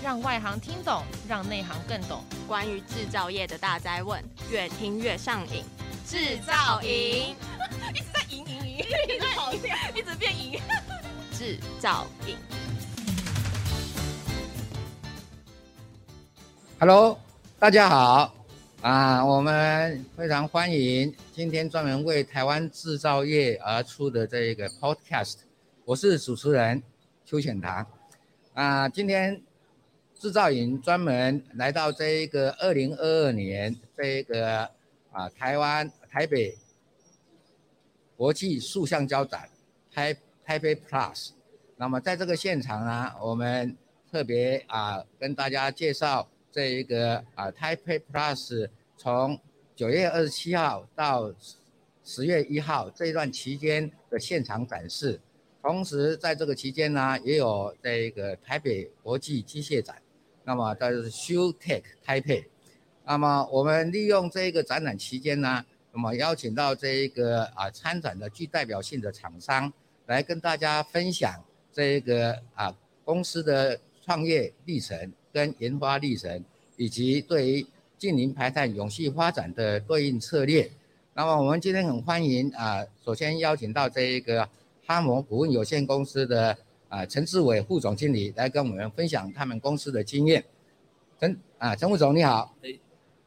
让外行听懂，让内行更懂。关于制造业的大灾问，越听越上瘾。制造营 一直在赢赢赢，一直跑掉，一直变赢。制造营。Hello，大家好啊！我们非常欢迎今天专门为台湾制造业而出的这个 Podcast。我是主持人邱显堂啊，今天。制造营专门来到这一个二零二二年这一个啊台湾台北国际塑橡胶展，台台北 Plus。那么在这个现场呢，我们特别啊跟大家介绍这一个啊台北 Plus 从九月二十七号到十月一号这一段期间的现场展示。同时在这个期间呢，也有这一个台北国际机械展。那么它是 ShoeTech Taipei，那么我们利用这个展览期间呢，那么邀请到这一个啊参展的具代表性的厂商来跟大家分享这一个啊公司的创业历程跟研发历程，以及对于近零排碳永续发展的对应策略。那么我们今天很欢迎啊，首先邀请到这一个哈摩股份有限公司的。啊，陈志伟副总经理来跟我们分享他们公司的经验。陈啊，陈副总你好。哎，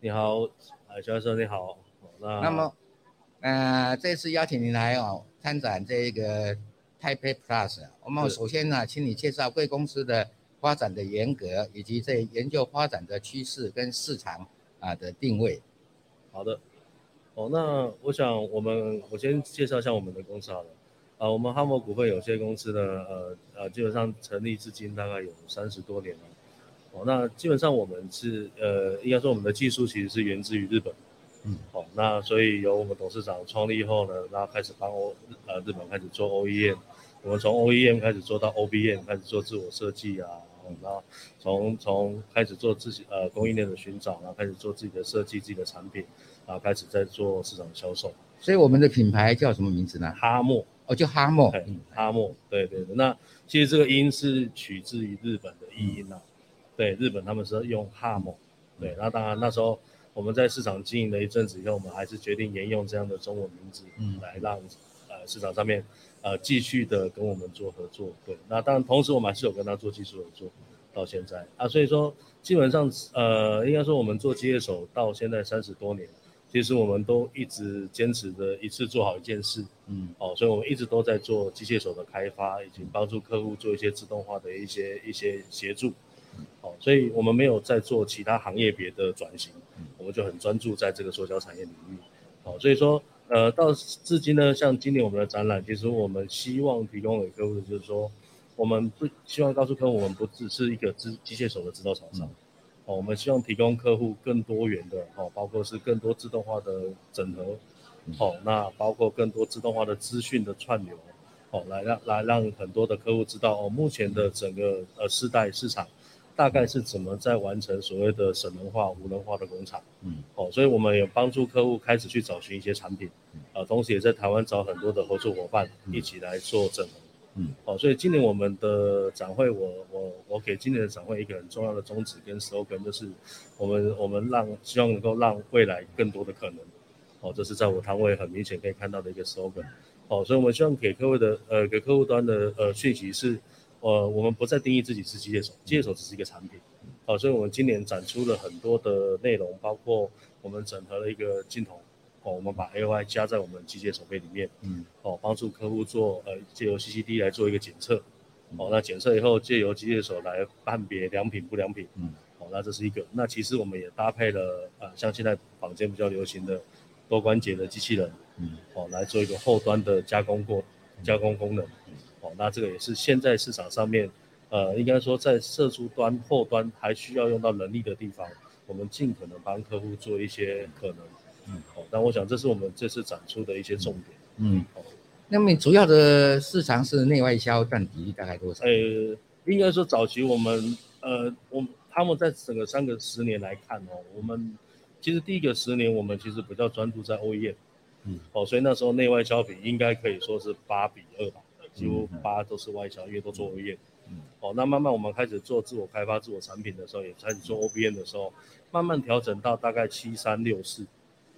你好，啊，教授你好。那，那么，呃，这次邀请您来哦，参展这个 Taipei Plus，我们首先呢，请你介绍贵公司的发展的严格，以及这研究发展的趋势跟市场啊的定位。好的。哦，那我想我们我先介绍一下我们的公司好了。啊，我们哈摩股份有限公司呢，呃呃，基本上成立至今大概有三十多年了。哦，那基本上我们是呃，应该说我们的技术其实是源自于日本。嗯。好，那所以由我们董事长创立以后呢，然后开始帮欧呃日本开始做 OEM，我们从 OEM 开始做到 OBM，开始做自我设计啊，然后从从开始做自己呃供应链的寻找，然后开始做自己的设计、自己的产品，然后开始在做市场销售。所以我们的品牌叫什么名字呢？哈莫。哦，就哈莫，嗯，哈莫，对对对。那其实这个音是取自于日本的译音呐、啊，对，日本他们是用哈莫，对。那当然那时候我们在市场经营了一阵子以后，我们还是决定沿用这样的中文名字，嗯，来让呃市场上面呃继续的跟我们做合作，对。那当然同时我们还是有跟他做技术合作到现在啊，所以说基本上呃应该说我们做机械手到现在三十多年。其实我们都一直坚持着一次做好一件事，嗯，哦，所以我们一直都在做机械手的开发，以及帮助客户做一些自动化的一些一些协助，哦，所以我们没有在做其他行业别的转型，我们就很专注在这个塑胶产业领域，哦，所以说，呃，到至今呢，像今年我们的展览，其实我们希望提供给客户的就是说，我们不希望告诉客户，我们不只是一个机机械手的制造厂商。哦，我们希望提供客户更多元的哦，包括是更多自动化的整合，哦，那包括更多自动化的资讯的串流，哦，来让来让很多的客户知道哦，目前的整个呃世代市场大概是怎么在完成所谓的省能化、无能化的工厂，嗯，哦，所以我们也帮助客户开始去找寻一些产品，呃，同时也在台湾找很多的合作伙伴一起来做整合。嗯，好，所以今年我们的展会我，我我给今年的展会一个很重要的宗旨跟 slogan，就是我们我们让希望能够让未来更多的可能，哦，这是在我摊位很明显可以看到的一个 slogan，哦，所以我们希望给客户的呃给客户端的呃讯息是，呃我们不再定义自己是机械手，机械手只是一个产品，好，所以我们今年展出了很多的内容，包括我们整合了一个镜头。哦，我们把 AOI 加在我们机械手背里面，嗯，哦，帮助客户做呃借由 CCD 来做一个检测，哦，那检测以后借由机械手来判别良品不良品，嗯，哦，那这是一个。那其实我们也搭配了呃像现在坊间比较流行的多关节的机器人，嗯，哦，来做一个后端的加工过加工功能，哦，那这个也是现在市场上面呃应该说在射出端后端还需要用到人力的地方，我们尽可能帮客户做一些可能。嗯，好，那我想这是我们这次展出的一些重点。嗯，哦，那么主要的市场是内外销占比例大概多少？呃，应该说早期我们，呃，我他们在整个三个十年来看哦，我们其实第一个十年我们其实比较专注在 OEM，嗯，哦，所以那时候内外销比应该可以说是八比二吧，几乎八都是外销，因为都做 OEM。嗯，哦，那慢慢我们开始做自我开发、自我产品的时候，也开始做 OBN 的时候，慢慢调整到大概七三六四，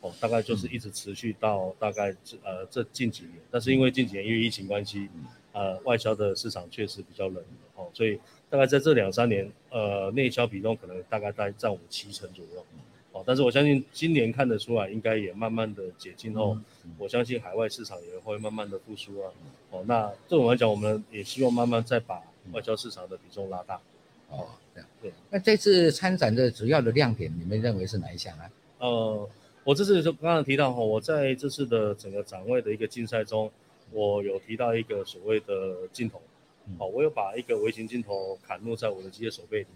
哦，大概就是一直持续到大概这呃这近几年，但是因为近几年因为疫情关系，呃，外销的市场确实比较冷，哦，所以大概在这两三年，呃，内销比重可能大概在占我七成左右。哦但是我相信今年看得出来，应该也慢慢的解禁后，嗯、我相信海外市场也会慢慢的复苏啊。哦，那对我们来讲，我们也希望慢慢再把外销市场的比重拉大。哦，这样对。那这次参展的主要的亮点，你们认为是哪一项啊？呃，我这次就刚刚提到哈，我在这次的整个展位的一个竞赛中，我有提到一个所谓的镜头，好、嗯，我有把一个微型镜头砍入在我的机械手背里。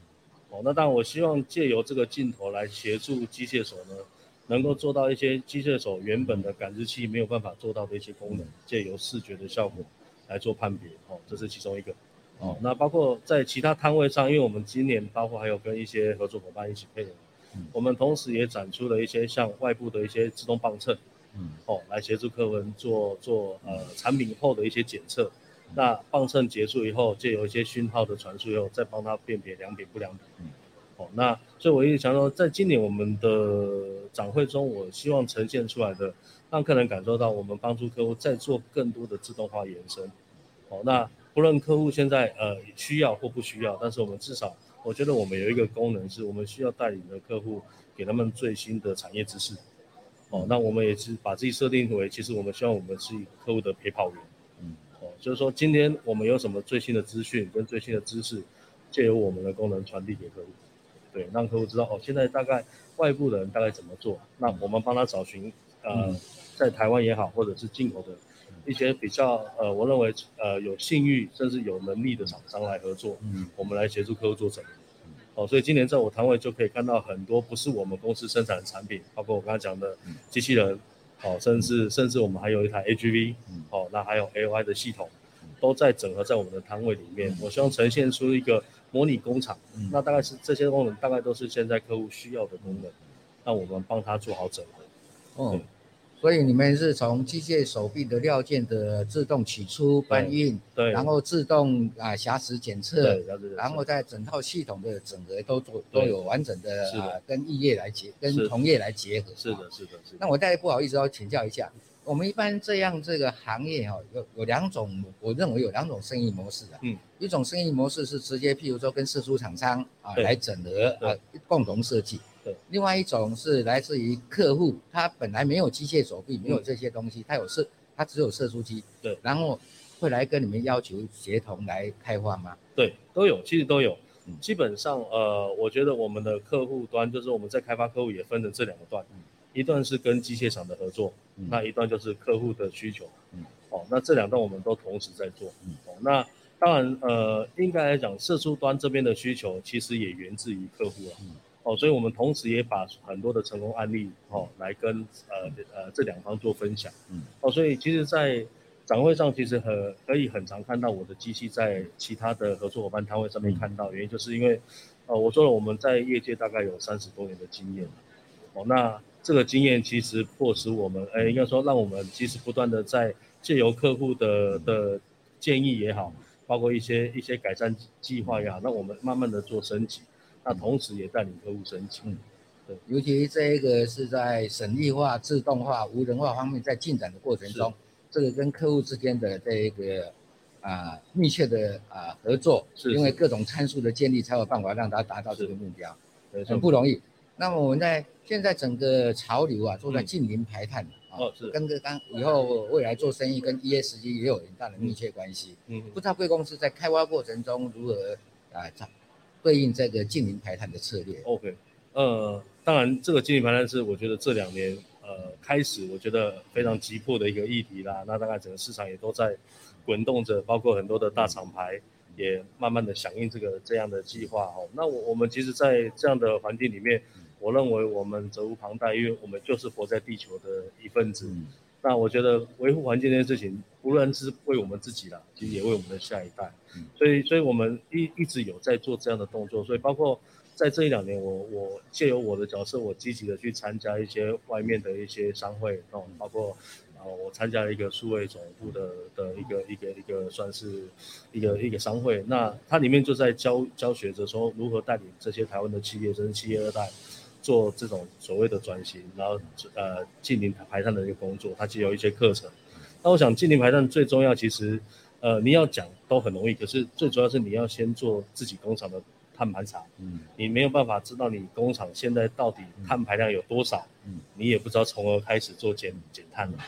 哦，那当然，我希望借由这个镜头来协助机械手呢，能够做到一些机械手原本的感知器没有办法做到的一些功能，借由视觉的效果来做判别。哦，这是其中一个。哦，那包括在其他摊位上，因为我们今年包括还有跟一些合作伙伴一起配合，我们同时也展出了一些像外部的一些自动磅秤，嗯，哦，来协助客人做做呃产品后的一些检测。那磅秤结束以后，借由一些讯号的传输以后，再帮他辨别良品不良品。嗯，哦，那所以我一直想说，在今年我们的展会中，我希望呈现出来的，让客人感受到我们帮助客户再做更多的自动化延伸。哦，那不论客户现在呃需要或不需要，但是我们至少，我觉得我们有一个功能是，我们需要带领的客户给他们最新的产业知识。哦，那我们也是把自己设定为，其实我们希望我们是客户的陪跑员。嗯，哦就是说，今天我们有什么最新的资讯跟最新的知识，借由我们的功能传递给客户，对，让客户知道哦，现在大概外部的人大概怎么做，那我们帮他找寻，呃，在台湾也好，或者是进口的一些比较呃，我认为呃有信誉甚至有能力的厂商来合作，嗯，我们来协助客户做整合，哦，所以今年在我摊位就可以看到很多不是我们公司生产的产品，包括我刚才讲的机器人。哦，甚至甚至我们还有一台 AGV，哦，那还有 AOI 的系统，都在整合在我们的摊位里面。我希望呈现出一个模拟工厂，那大概是这些功能，大概都是现在客户需要的功能，那我们帮他做好整合。哦。所以你们是从机械手臂的料件的自动取出搬运，对，然后自动啊瑕疵检测，对，然后在整套系统的整合都做都有完整的啊跟异业来结跟同业来结合。是的，是的，是的。那我再不好意思要请教一下，我们一般这样这个行业哈有有两种，我认为有两种生意模式啊。嗯。一种生意模式是直接譬如说跟四出厂商啊来整合啊共同设计。对，另外一种是来自于客户，他本来没有机械手臂，没有这些东西，他有射，他只有射出机，对，然后会来跟你们要求协同来开发吗？对，都有，其实都有。基本上，呃，我觉得我们的客户端就是我们在开发客户也分成这两个段，一段是跟机械厂的合作，那一段就是客户的需求。嗯，哦，那这两段我们都同时在做。嗯，哦，那当然，呃，应该来讲，射出端这边的需求其实也源自于客户啊。嗯。哦，所以我们同时也把很多的成功案例哦来跟呃呃这两方做分享。嗯。哦，所以其实，在展会上其实很可以很常看到我的机器在其他的合作伙伴摊位上面看到，原因就是因为，呃，我说了我们在业界大概有三十多年的经验。哦，那这个经验其实迫使我们，哎，应该说让我们其实不断的在借由客户的的建议也好，包括一些一些改善计划也好，让我们慢慢的做升级。那同时也带领客户升级，嗯，对，尤其这一个是在省力化、自动化、无人化方面在进展的过程中，这个跟客户之间的这一个啊密切的啊合作，是因为各种参数的建立才有办法让它达到这个目标，很不容易。那么我们在现在整个潮流啊，都在近零排碳，嗯、啊，哦，是。跟这刚以后未来做生意跟 ESG 也有很大的密切关系。嗯，不知道贵公司在开发过程中如何啊？对应这个近零排碳的策略。OK，呃，当然这个近零排碳是我觉得这两年呃开始我觉得非常急迫的一个议题啦。那大概整个市场也都在滚动着，包括很多的大厂牌也慢慢的响应这个这样的计划哦。那我我们其实，在这样的环境里面，我认为我们责无旁贷，因为我们就是活在地球的一份子。那我觉得维护环境这件事情，无论是为我们自己啦，其实也为我们的下一代。所以，所以我们一一直有在做这样的动作。所以，包括在这一两年，我我借由我的角色，我积极的去参加一些外面的一些商会，哦，包括然后我参加了一个数位总部的的一个一个一个算是一个一个商会，那它里面就在教教学着说如何带领这些台湾的企业，甚至企业二代做这种所谓的转型，然后呃进行排碳的一个工作，它既有一些课程。那我想净零排碳最重要，其实呃你要讲都很容易，可是最主要是你要先做自己工厂的。碳盘查，嗯，你没有办法知道你工厂现在到底碳排量有多少，嗯，你也不知道从何开始做减减碳了，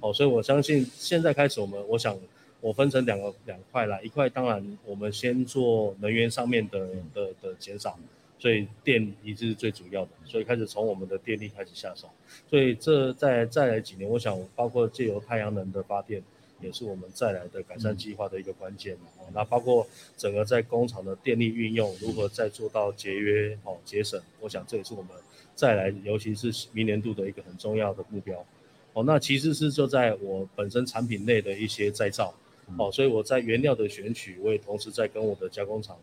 哦，所以我相信现在开始我们，我想我分成两个两块啦，一块当然我们先做能源上面的的的减少，所以电一直是最主要的，所以开始从我们的电力开始下手，所以这再再来几年，我想包括借由太阳能的发电。也是我们再来的改善计划的一个关键，哦，那包括整个在工厂的电力运用如何再做到节约哦节省，我想这也是我们再来，尤其是明年度的一个很重要的目标，哦，那其实是就在我本身产品内的一些再造，哦，所以我在原料的选取，我也同时在跟我的加工厂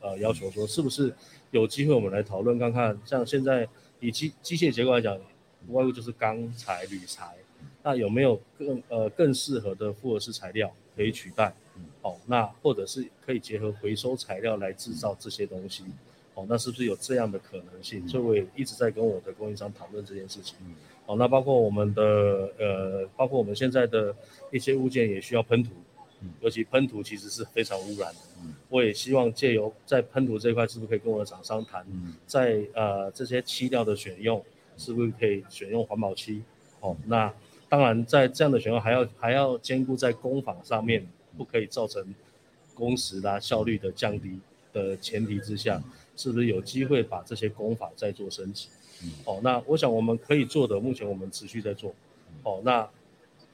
呃要求说，是不是有机会我们来讨论看看，像现在以机机械结构来讲，无外乎就是钢材、铝材。那有没有更呃更适合的复合式材料可以取代？哦，那或者是可以结合回收材料来制造这些东西？哦，那是不是有这样的可能性？所以我也一直在跟我的供应商讨论这件事情。哦，那包括我们的呃，包括我们现在的一些物件也需要喷涂，尤其喷涂其实是非常污染的。我也希望借由在喷涂这一块，是不是可以跟我的厂商谈，在呃这些漆料的选用，是不是可以选用环保漆？哦，那。当然，在这样的选用还要还要兼顾在工坊上面不可以造成工时啦、效率的降低的前提之下，是不是有机会把这些工法再做升级？哦，那我想我们可以做的，目前我们持续在做。哦，那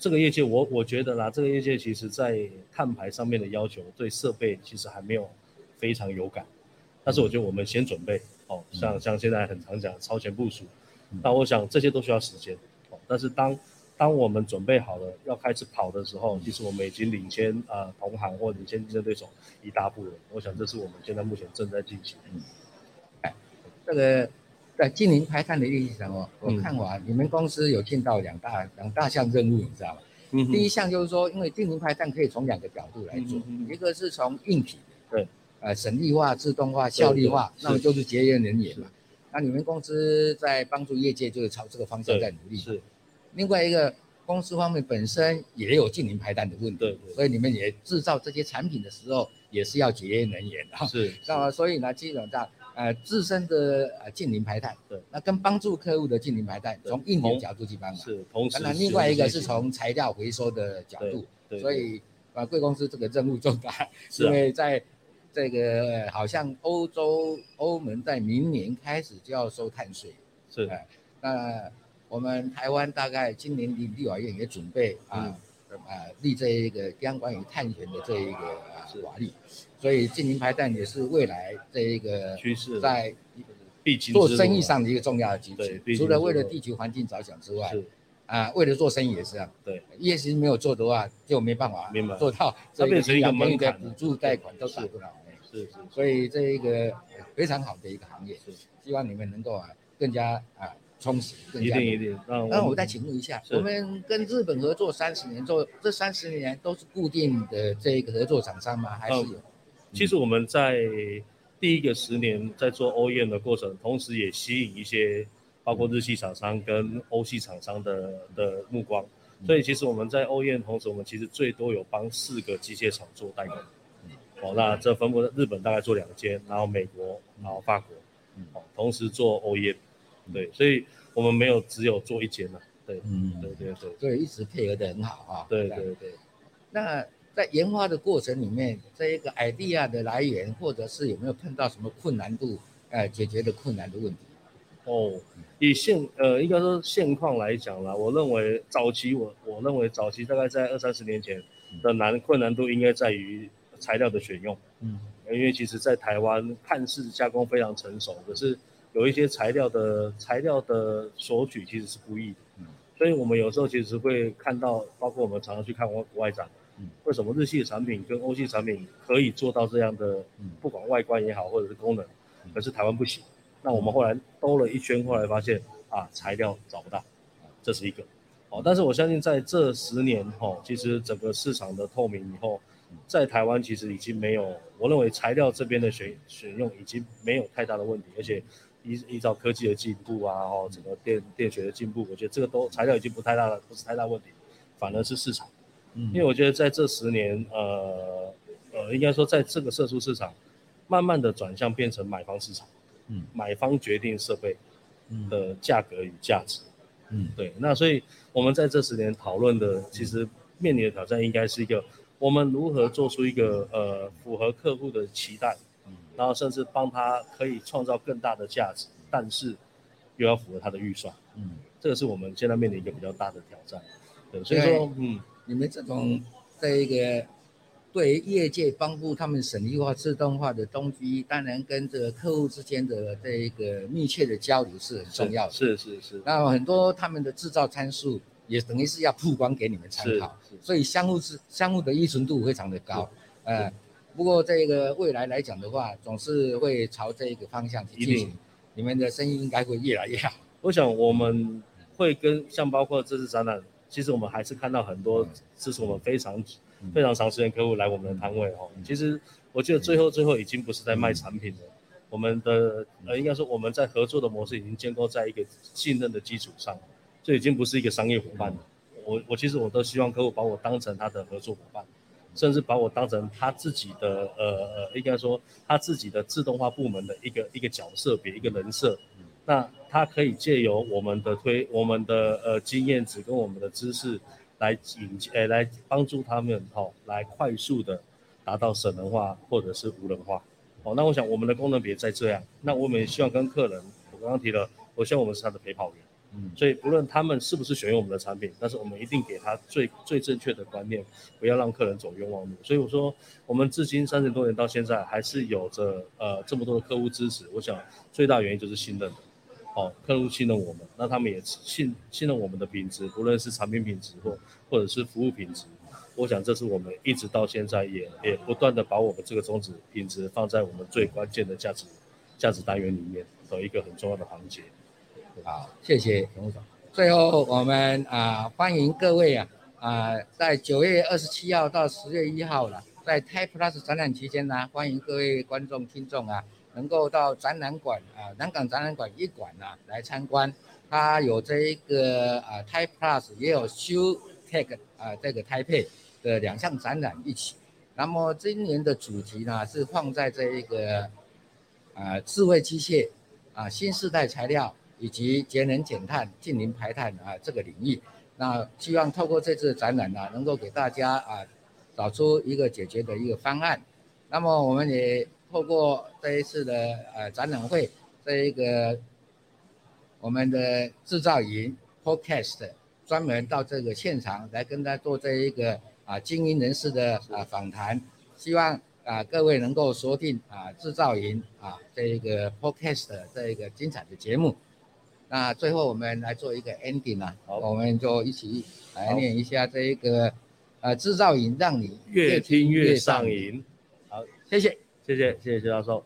这个业界我我觉得啦，这个业界其实在碳排上面的要求对设备其实还没有非常有感，但是我觉得我们先准备哦，像像现在很常讲超前部署，那我想这些都需要时间。哦，但是当当我们准备好了要开始跑的时候，其实我们已经领先呃同行或领先竞争对手一大步了。我想这是我们现在目前正在进行。嗯，哎，这个在近零排碳的意义什么，我看完、嗯、你们公司有进到两大两大项任务，你知道吗？嗯。第一项就是说，因为近零排碳可以从两个角度来做，嗯、一个是从硬体，对，呃，省力化、自动化、效率化，那么就是节约能源嘛。那你们公司在帮助业界就是朝这个方向在努力。是。另外一个公司方面本身也有近零排碳的问题，对对，所以你们也制造这些产品的时候也是要节约能源的。是，那么所以呢，基本上呃自身的呃净零排碳，对，那跟帮助客户的净零排碳，从硬件角度去帮忙，是，同时。那另外一个是从材料回收的角度，对，所以啊贵公司这个任务重大，是因为在这个好像欧洲欧盟在明年开始就要收碳税，是，那。我们台湾大概今年立立法院也准备啊，嗯、啊立这一个相关于碳权的这一个啊法律，所以净零排碳也是未来这一个趋势，在做生意上的一个重要的基础。除了为了地球环境着想之外，啊，为了做生意也是这样。对，ESG 没有做的话，就没办法做到这个两面的补助贷款都达不到。是是，所以这一个非常好的一个行业，希望你们能够啊更加啊。充实，一定一定。那我再请问一下，我们跟日本合作三十年，做这三十年都是固定的这个合作厂商吗？还是有？其实我们在第一个十年在做 OEM 的过程，同时也吸引一些包括日系厂商跟欧系厂商的的目光。所以其实我们在 OEM 同时，我们其实最多有帮四个机械厂做代工。哦，那这分布日本大概做两间，然后美国，然后法国，哦，同时做 OEM。对，所以我们没有只有做一间了，对，嗯，对对对，所以一直配合的很好啊。对对对。那在研发的过程里面，这一个 idea 的来源，或者是有没有碰到什么困难度，呃，解决的困难的问题？哦，以现呃，应该说现况来讲啦，我认为早期我我认为早期大概在二三十年前的难困难度应该在于材料的选用，嗯，因为其实在台湾看似加工非常成熟，可是。有一些材料的材料的索取其实是不易的，嗯，所以我们有时候其实会看到，包括我们常常去看国外展，嗯，为什么日系的产品跟欧系产品可以做到这样的，不管外观也好或者是功能，可是台湾不行。那我们后来兜了一圈，后来发现啊，材料找不到，这是一个。哦，但是我相信在这十年哈，其实整个市场的透明以后，在台湾其实已经没有，我认为材料这边的选选用已经没有太大的问题，而且依依照科技的进步啊，哦，整个电电学的进步，我觉得这个都材料已经不太大了，不是太大问题，反而是市场，嗯，因为我觉得在这十年，呃呃，应该说在这个射出市场，慢慢的转向变成买方市场，嗯，买方决定设备的价格与价值。嗯，对，那所以我们在这十年讨论的，其实面临的挑战应该是一个，我们如何做出一个呃符合客户的期待，嗯，然后甚至帮他可以创造更大的价值，但是又要符合他的预算，嗯，这个是我们现在面临一个比较大的挑战，对，所以说，嗯，你们这种这一个。对于业界帮助他们省力化、自动化的东西，当然跟这个客户之间的这一个密切的交流是很重要的。是是是，是。那很多他们的制造参数也等于是要曝光给你们参考，所以相互是相互的依存度非常的高。呃，不过这个未来来讲的话，总是会朝这个方向去进行。你们的生意应该会越来越好。我想我们会跟像包括这次展览，其实我们还是看到很多这是我们非常。非常长时间客户来我们的摊位哦，其实我觉得最后最后已经不是在卖产品了，我们的呃应该说我们在合作的模式已经建构在一个信任的基础上，这已经不是一个商业伙伴了。我我其实我都希望客户把我当成他的合作伙伴，甚至把我当成他自己的呃呃应该说他自己的自动化部门的一个一个角色别一个人设，那他可以借由我们的推我们的呃经验值跟我们的知识。来引呃、欸，来帮助他们哦，来快速的达到省人化或者是无人化哦。那我想我们的功能别再这样，那我们也希望跟客人，我刚刚提了，我希望我们是他的陪跑员，嗯，所以不论他们是不是选用我们的产品，但是我们一定给他最最正确的观念，不要让客人走冤枉路。所以我说，我们至今三十多年到现在，还是有着呃这么多的客户支持。我想最大原因就是信任。哦，客户信任我们，那他们也信信任我们的品质，不论是产品品质或或者是服务品质，我想这是我们一直到现在也也不断的把我们这个宗旨品质放在我们最关键的价值价值单元里面的一个很重要的环节。好，谢谢董事长。最后我们啊欢迎各位啊啊在九月二十七号到十月一号了，在 TIPE+ 展览期间呢，欢迎各位观众听众啊。能够到展览馆啊，南港展览馆一馆啊来参观，它有这一个啊 TIPE+，也有 Show Tech 啊这个 Taipei 的两项展览一起。那么今年的主题呢是放在这一个啊智慧机械啊新世代材料以及节能减碳、净零排碳啊这个领域。那希望透过这次展览呢，能够给大家啊找出一个解决的一个方案。那么我们也。透过这一次的呃展览会，这一个我们的制造营 Podcast 专门到这个现场来跟他做这一个啊精英人士的啊访谈，希望啊各位能够锁定啊制造营啊这一个 Podcast 这一个精彩的节目。那最后我们来做一个 ending 啊，好，我们就一起来念一下这一个呃制造营，让你越听越上瘾。好，谢谢。谢谢，谢谢徐教授。